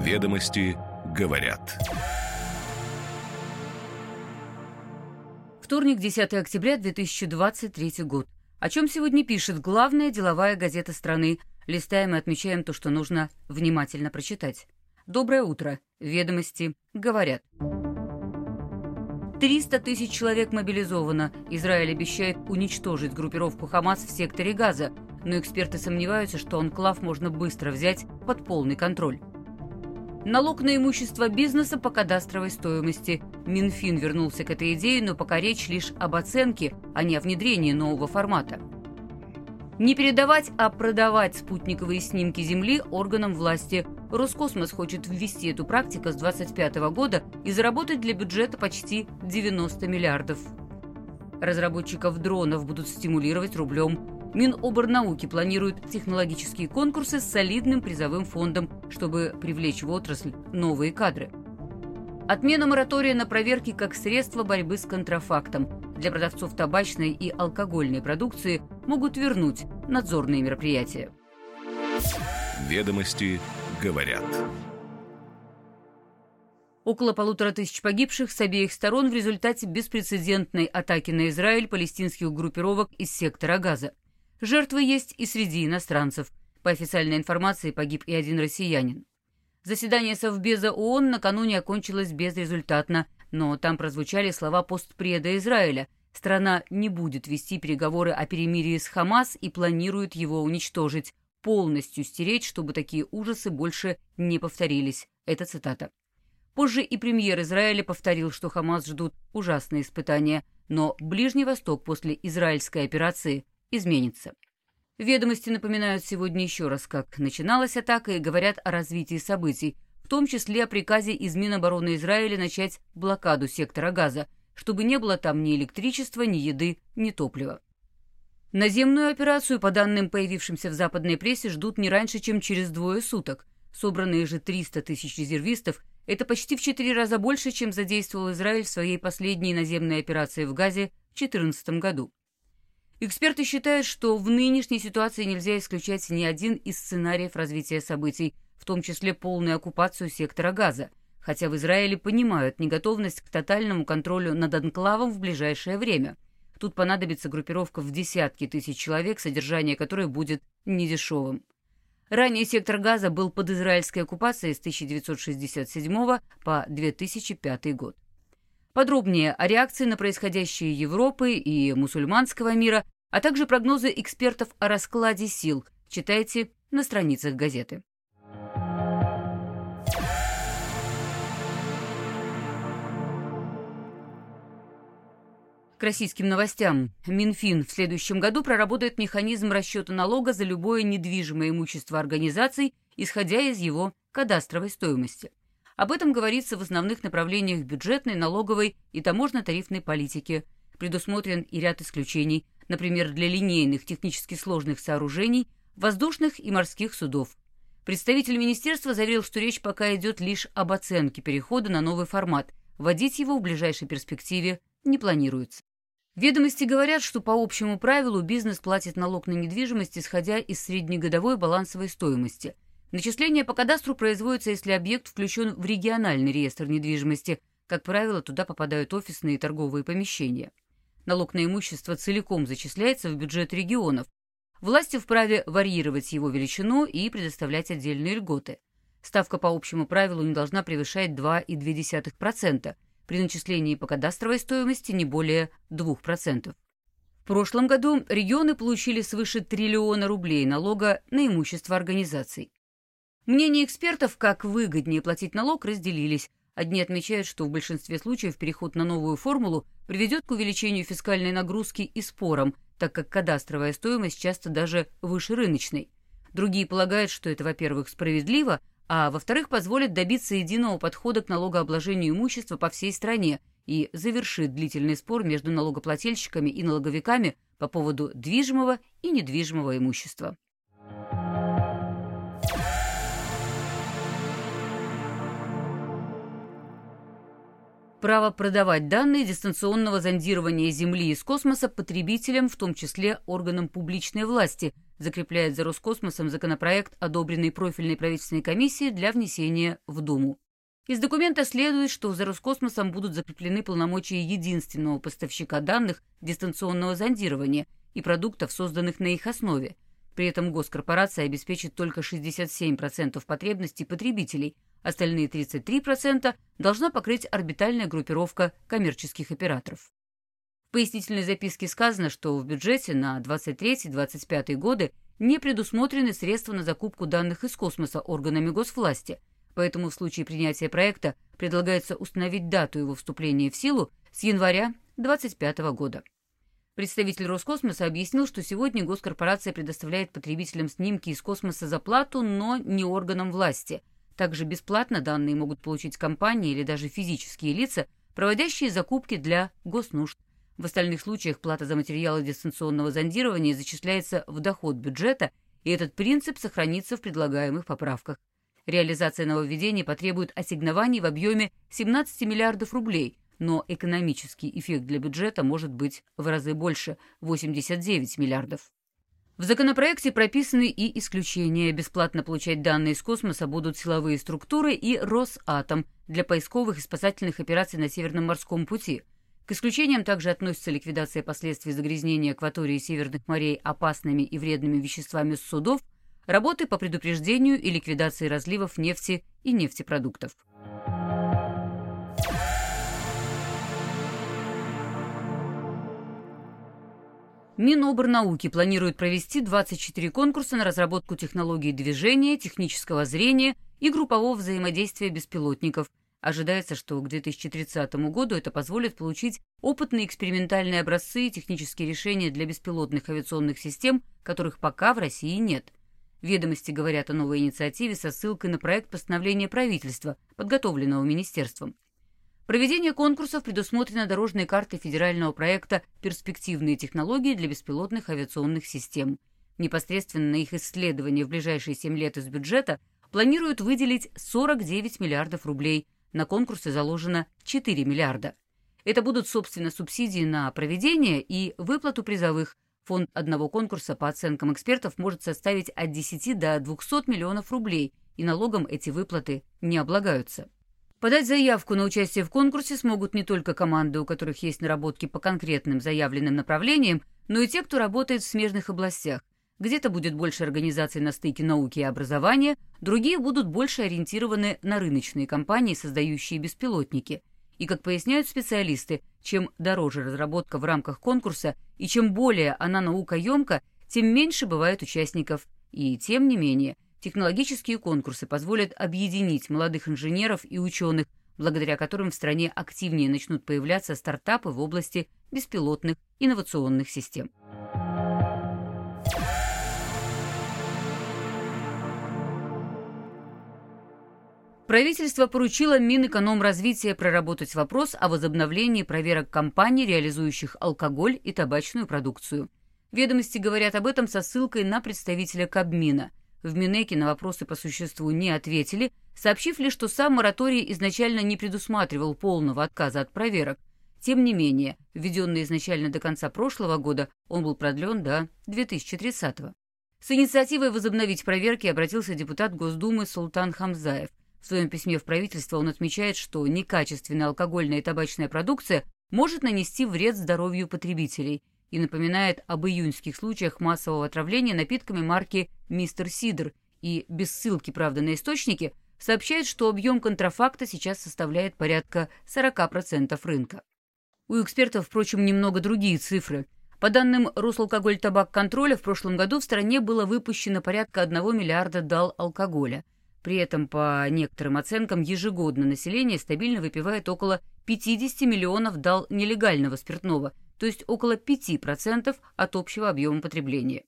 Ведомости говорят. Вторник, 10 октября 2023 год. О чем сегодня пишет главная деловая газета страны. Листаем и отмечаем то, что нужно внимательно прочитать. Доброе утро. Ведомости говорят. 300 тысяч человек мобилизовано. Израиль обещает уничтожить группировку Хамас в секторе Газа, но эксперты сомневаются, что анклав можно быстро взять под полный контроль. Налог на имущество бизнеса по кадастровой стоимости. Минфин вернулся к этой идее, но пока речь лишь об оценке, а не о внедрении нового формата. Не передавать, а продавать спутниковые снимки Земли органам власти. Роскосмос хочет ввести эту практику с 2025 года и заработать для бюджета почти 90 миллиардов. Разработчиков дронов будут стимулировать рублем. Миноборнауки планирует технологические конкурсы с солидным призовым фондом, чтобы привлечь в отрасль новые кадры. Отмена моратория на проверки как средство борьбы с контрафактом. Для продавцов табачной и алкогольной продукции могут вернуть надзорные мероприятия. Ведомости говорят. Около полутора тысяч погибших с обеих сторон в результате беспрецедентной атаки на Израиль палестинских группировок из сектора Газа. Жертвы есть и среди иностранцев. По официальной информации погиб и один россиянин. Заседание Совбеза ООН накануне окончилось безрезультатно, но там прозвучали слова постпреда Израиля. Страна не будет вести переговоры о перемирии с Хамас и планирует его уничтожить, полностью стереть, чтобы такие ужасы больше не повторились. Это цитата. Позже и премьер Израиля повторил, что Хамас ждут ужасные испытания, но Ближний Восток после израильской операции изменится. Ведомости напоминают сегодня еще раз, как начиналась атака и говорят о развитии событий, в том числе о приказе из Минобороны Израиля начать блокаду сектора газа, чтобы не было там ни электричества, ни еды, ни топлива. Наземную операцию, по данным, появившимся в западной прессе, ждут не раньше, чем через двое суток. Собранные же 300 тысяч резервистов – это почти в четыре раза больше, чем задействовал Израиль в своей последней наземной операции в Газе в 2014 году. Эксперты считают, что в нынешней ситуации нельзя исключать ни один из сценариев развития событий, в том числе полную оккупацию сектора газа, хотя в Израиле понимают неготовность к тотальному контролю над анклавом в ближайшее время. Тут понадобится группировка в десятки тысяч человек, содержание которой будет недешевым. Ранее сектор газа был под израильской оккупацией с 1967 по 2005 год. Подробнее о реакции на происходящее Европы и мусульманского мира, а также прогнозы экспертов о раскладе сил читайте на страницах газеты. К российским новостям. Минфин в следующем году проработает механизм расчета налога за любое недвижимое имущество организаций, исходя из его кадастровой стоимости. Об этом говорится в основных направлениях бюджетной, налоговой и таможенно-тарифной политики. Предусмотрен и ряд исключений, например, для линейных технически сложных сооружений, воздушных и морских судов. Представитель министерства заверил, что речь пока идет лишь об оценке перехода на новый формат. Вводить его в ближайшей перспективе не планируется. Ведомости говорят, что по общему правилу бизнес платит налог на недвижимость, исходя из среднегодовой балансовой стоимости – Начисление по кадастру производится, если объект включен в региональный реестр недвижимости. Как правило, туда попадают офисные и торговые помещения. Налог на имущество целиком зачисляется в бюджет регионов. Власти вправе варьировать его величину и предоставлять отдельные льготы. Ставка по общему правилу не должна превышать 2,2%, при начислении по кадастровой стоимости не более 2%. В прошлом году регионы получили свыше триллиона рублей налога на имущество организаций. Мнения экспертов, как выгоднее платить налог, разделились. Одни отмечают, что в большинстве случаев переход на новую формулу приведет к увеличению фискальной нагрузки и спорам, так как кадастровая стоимость часто даже выше рыночной. Другие полагают, что это, во-первых, справедливо, а во-вторых, позволит добиться единого подхода к налогообложению имущества по всей стране и завершит длительный спор между налогоплательщиками и налоговиками по поводу движимого и недвижимого имущества. Право продавать данные дистанционного зондирования Земли из космоса потребителям, в том числе органам публичной власти, закрепляет за Роскосмосом законопроект, одобренный профильной правительственной комиссией для внесения в Думу. Из документа следует, что за Роскосмосом будут закреплены полномочия единственного поставщика данных дистанционного зондирования и продуктов, созданных на их основе. При этом госкорпорация обеспечит только 67% потребностей потребителей, остальные 33% должна покрыть орбитальная группировка коммерческих операторов. В пояснительной записке сказано, что в бюджете на 23-25 годы не предусмотрены средства на закупку данных из космоса органами госвласти – Поэтому в случае принятия проекта предлагается установить дату его вступления в силу с января 2025 года. Представитель Роскосмоса объяснил, что сегодня госкорпорация предоставляет потребителям снимки из космоса за плату, но не органам власти. Также бесплатно данные могут получить компании или даже физические лица, проводящие закупки для госнужд. В остальных случаях плата за материалы дистанционного зондирования зачисляется в доход бюджета, и этот принцип сохранится в предлагаемых поправках. Реализация нововведений потребует ассигнований в объеме 17 миллиардов рублей, но экономический эффект для бюджета может быть в разы больше – 89 миллиардов. В законопроекте прописаны и исключения. Бесплатно получать данные из космоса будут силовые структуры и Росатом для поисковых и спасательных операций на Северном морском пути. К исключениям также относится ликвидация последствий загрязнения акватории Северных морей опасными и вредными веществами с судов – работы по предупреждению и ликвидации разливов нефти и нефтепродуктов. Миноборнауки планирует провести 24 конкурса на разработку технологий движения, технического зрения и группового взаимодействия беспилотников. Ожидается, что к 2030 году это позволит получить опытные экспериментальные образцы и технические решения для беспилотных авиационных систем, которых пока в России нет. Ведомости говорят о новой инициативе со ссылкой на проект постановления правительства, подготовленного министерством. Проведение конкурсов предусмотрено дорожной картой федерального проекта «Перспективные технологии для беспилотных авиационных систем». Непосредственно на их исследование в ближайшие 7 лет из бюджета планируют выделить 49 миллиардов рублей. На конкурсы заложено 4 миллиарда. Это будут, собственно, субсидии на проведение и выплату призовых – Фонд одного конкурса, по оценкам экспертов, может составить от 10 до 200 миллионов рублей, и налогом эти выплаты не облагаются. Подать заявку на участие в конкурсе смогут не только команды, у которых есть наработки по конкретным заявленным направлениям, но и те, кто работает в смежных областях. Где-то будет больше организаций на стыке науки и образования, другие будут больше ориентированы на рыночные компании, создающие беспилотники. И, как поясняют специалисты, чем дороже разработка в рамках конкурса и чем более она наукоемка, тем меньше бывает участников. И, тем не менее, технологические конкурсы позволят объединить молодых инженеров и ученых, благодаря которым в стране активнее начнут появляться стартапы в области беспилотных инновационных систем. Правительство поручило Минэкономразвития проработать вопрос о возобновлении проверок компаний, реализующих алкоголь и табачную продукцию. Ведомости говорят об этом со ссылкой на представителя Кабмина. В Минэке на вопросы по существу не ответили, сообщив лишь, что сам мораторий изначально не предусматривал полного отказа от проверок. Тем не менее, введенный изначально до конца прошлого года, он был продлен до 2030 -го. С инициативой возобновить проверки обратился депутат Госдумы Султан Хамзаев. В своем письме в правительство он отмечает, что некачественная алкогольная и табачная продукция может нанести вред здоровью потребителей и напоминает об июньских случаях массового отравления напитками марки «Мистер Сидр» и, без ссылки, правда, на источники, сообщает, что объем контрафакта сейчас составляет порядка 40% рынка. У экспертов, впрочем, немного другие цифры. По данным Росалкоголь-табак-контроля, в прошлом году в стране было выпущено порядка 1 миллиарда дал алкоголя – при этом, по некоторым оценкам, ежегодно население стабильно выпивает около 50 миллионов дал нелегального спиртного, то есть около 5% от общего объема потребления.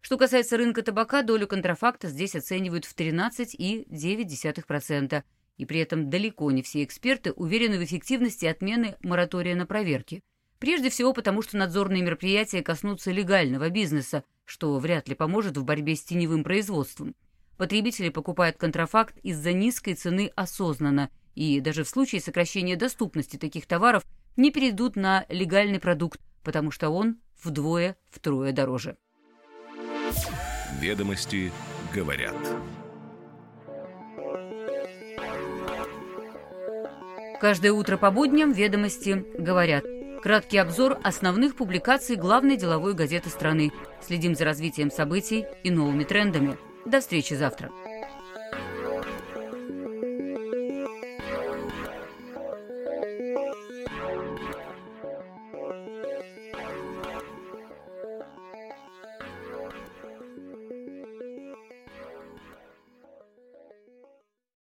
Что касается рынка табака, долю контрафакта здесь оценивают в 13,9%, и при этом далеко не все эксперты уверены в эффективности отмены моратория на проверки. Прежде всего потому, что надзорные мероприятия коснутся легального бизнеса, что вряд ли поможет в борьбе с теневым производством. Потребители покупают контрафакт из-за низкой цены осознанно, и даже в случае сокращения доступности таких товаров не перейдут на легальный продукт, потому что он вдвое-втрое дороже. Ведомости говорят. Каждое утро по будням «Ведомости» говорят. Краткий обзор основных публикаций главной деловой газеты страны. Следим за развитием событий и новыми трендами. До встречи завтра.